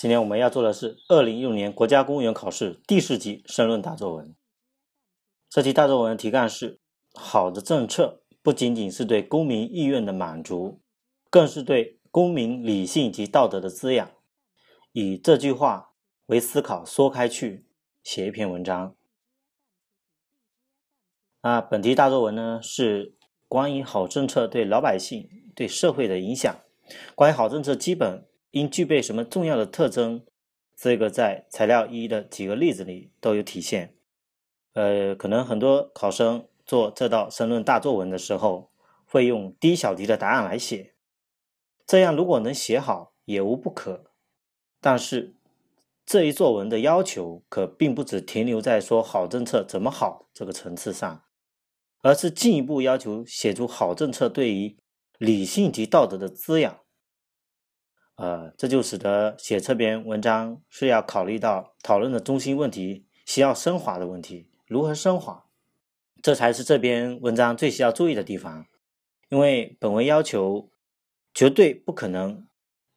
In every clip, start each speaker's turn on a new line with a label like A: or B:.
A: 今天我们要做的是二零一六年国家公务员考试第四级申论大作文。这题大作文的题干是：好的政策不仅仅是对公民意愿的满足，更是对公民理性及道德的滋养。以这句话为思考，说开去，写一篇文章。那本题大作文呢，是关于好政策对老百姓、对社会的影响。关于好政策基本。应具备什么重要的特征？这个在材料一的几个例子里都有体现。呃，可能很多考生做这道申论大作文的时候，会用第一小题的答案来写。这样如果能写好，也无不可。但是这一作文的要求可并不只停留在说好政策怎么好这个层次上，而是进一步要求写出好政策对于理性及道德的滋养。呃，这就使得写这篇文章是要考虑到讨论的中心问题，需要升华的问题，如何升华，这才是这篇文章最需要注意的地方。因为本文要求绝对不可能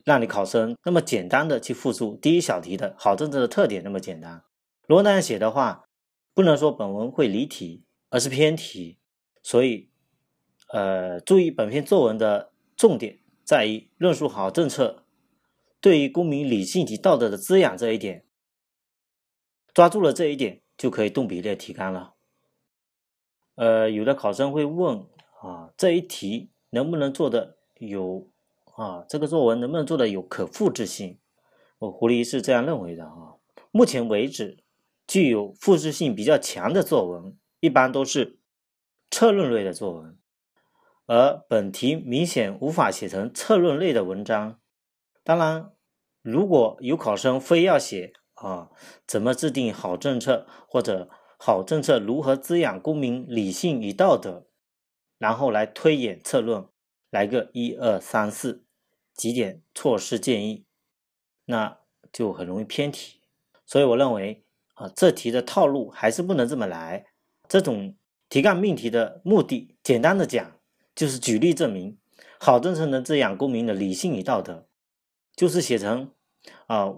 A: 让你考生那么简单的去复述第一小题的好政策的特点那么简单。如果那样写的话，不能说本文会离题，而是偏题。所以，呃，注意本篇作文的重点在于论述好政策。对于公民理性及道德的滋养这一点，抓住了这一点，就可以动笔列提纲了。呃，有的考生会问啊，这一题能不能做的有啊？这个作文能不能做的有可复制性？我狐狸是这样认为的啊。目前为止，具有复制性比较强的作文，一般都是策论类的作文，而本题明显无法写成策论类的文章。当然。如果有考生非要写啊，怎么制定好政策，或者好政策如何滋养公民理性与道德，然后来推演策论，来个一二三四几点措施建议，那就很容易偏题。所以我认为啊，这题的套路还是不能这么来。这种题干命题的目的，简单的讲，就是举例证明好政策能滋养公民的理性与道德。就是写成啊，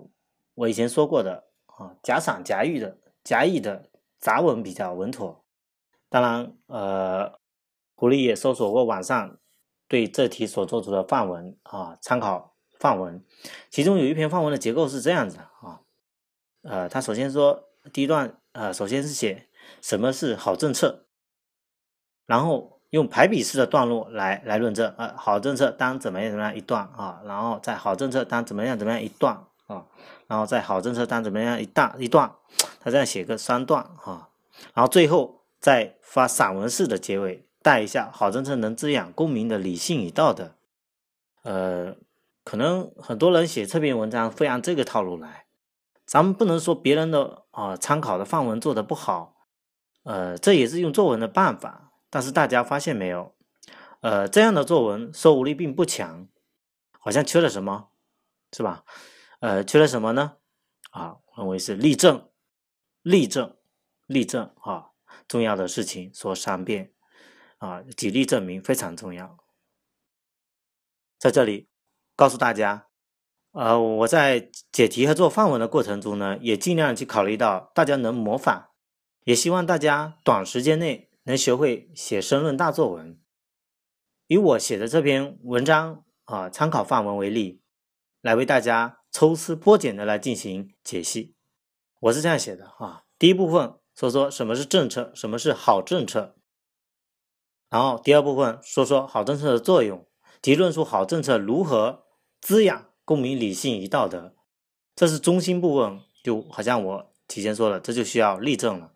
A: 我以前说过的啊，假赏假喻的假意的杂文比较稳妥。当然，呃，狐狸也搜索过网上对这题所做出的范文啊，参考范文，其中有一篇范文的结构是这样子的啊，呃，他首先说第一段啊，首先是写什么是好政策，然后。用排比式的段落来来论证，呃，好政策当怎么样怎么样一段啊，然后在好政策当怎么样怎么样一段啊，然后在好政策当怎么样一大一段，他这样写个三段啊，然后最后再发散文式的结尾，带一下好政策能滋养公民的理性与道德。呃，可能很多人写这篇文章会按这个套路来，咱们不能说别人的啊参考的范文做的不好，呃，这也是用作文的办法。但是大家发现没有，呃，这样的作文说服力并不强，好像缺了什么，是吧？呃，缺了什么呢？啊，认为是例证，例证，例证啊，重要的事情说三遍啊，举例证明非常重要。在这里告诉大家，呃，我在解题和做范文的过程中呢，也尽量去考虑到大家能模仿，也希望大家短时间内。能学会写申论大作文，以我写的这篇文章啊参考范文为例，来为大家抽丝剥茧的来进行解析。我是这样写的啊，第一部分说说什么是政策，什么是好政策，然后第二部分说说好政策的作用，及论述好政策如何滋养公民理性与道德。这是中心部分，就好像我提前说了，这就需要例证了。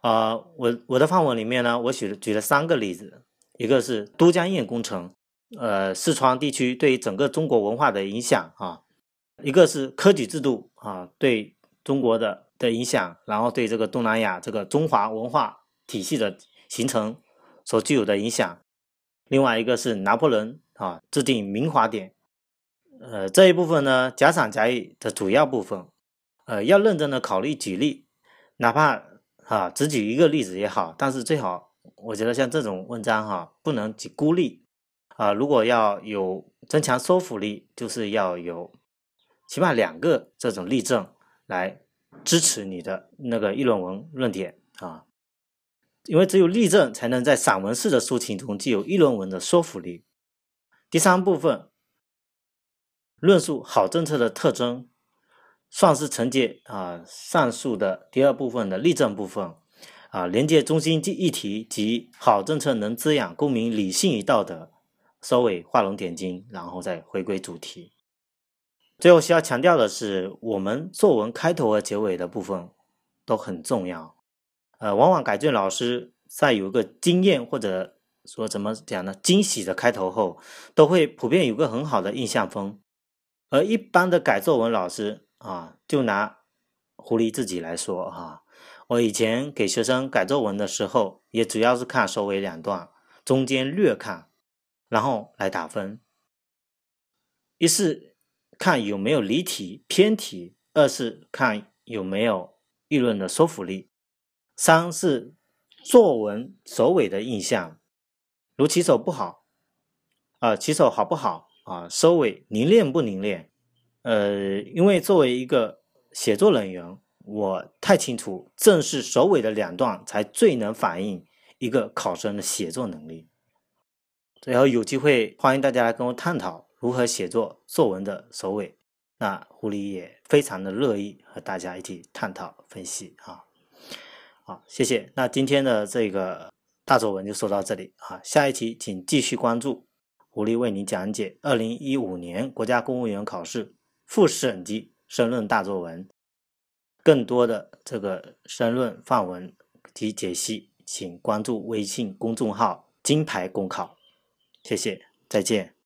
A: 啊，我我的范文里面呢，我举了举了三个例子，一个是都江堰工程，呃，四川地区对整个中国文化的影响啊，一个是科举制度啊对中国的的影响，然后对这个东南亚这个中华文化体系的形成所具有的影响，另外一个是拿破仑啊制定民法典，呃，这一部分呢假赏假意的主要部分，呃，要认真的考虑举例，哪怕。啊，只举一个例子也好，但是最好，我觉得像这种文章哈，不能只孤立啊。如果要有增强说服力，就是要有起码两个这种例证来支持你的那个议论文论点啊，因为只有例证才能在散文式的抒情中具有议论文的说服力。第三部分，论述好政策的特征，算是承接啊上述的第二部分的例证部分。啊，连接中心议题及好政策能滋养公民理性与道德，收尾画龙点睛，然后再回归主题。最后需要强调的是，我们作文开头和结尾的部分都很重要。呃，往往改卷老师在有个惊艳或者说怎么讲呢，惊喜的开头后，都会普遍有个很好的印象分。而一般的改作文老师啊，就拿狐狸自己来说哈。我以前给学生改作文的时候，也主要是看首尾两段，中间略看，然后来打分。一是看有没有离题偏题，二是看有没有议论的说服力，三是作文首尾的印象，如起手不好，啊，起手好不好啊，收尾凝练不凝练？呃，因为作为一个写作人员。我太清楚，正是首尾的两段才最能反映一个考生的写作能力。最后有机会，欢迎大家来跟我探讨如何写作作文的首尾。那狐狸也非常的乐意和大家一起探讨分析啊。好，谢谢。那今天的这个大作文就说到这里啊。下一期请继续关注狐狸为您讲解二零一五年国家公务员考试副审级申论大作文。更多的这个申论范文及解析，请关注微信公众号“金牌公考”。谢谢，再见。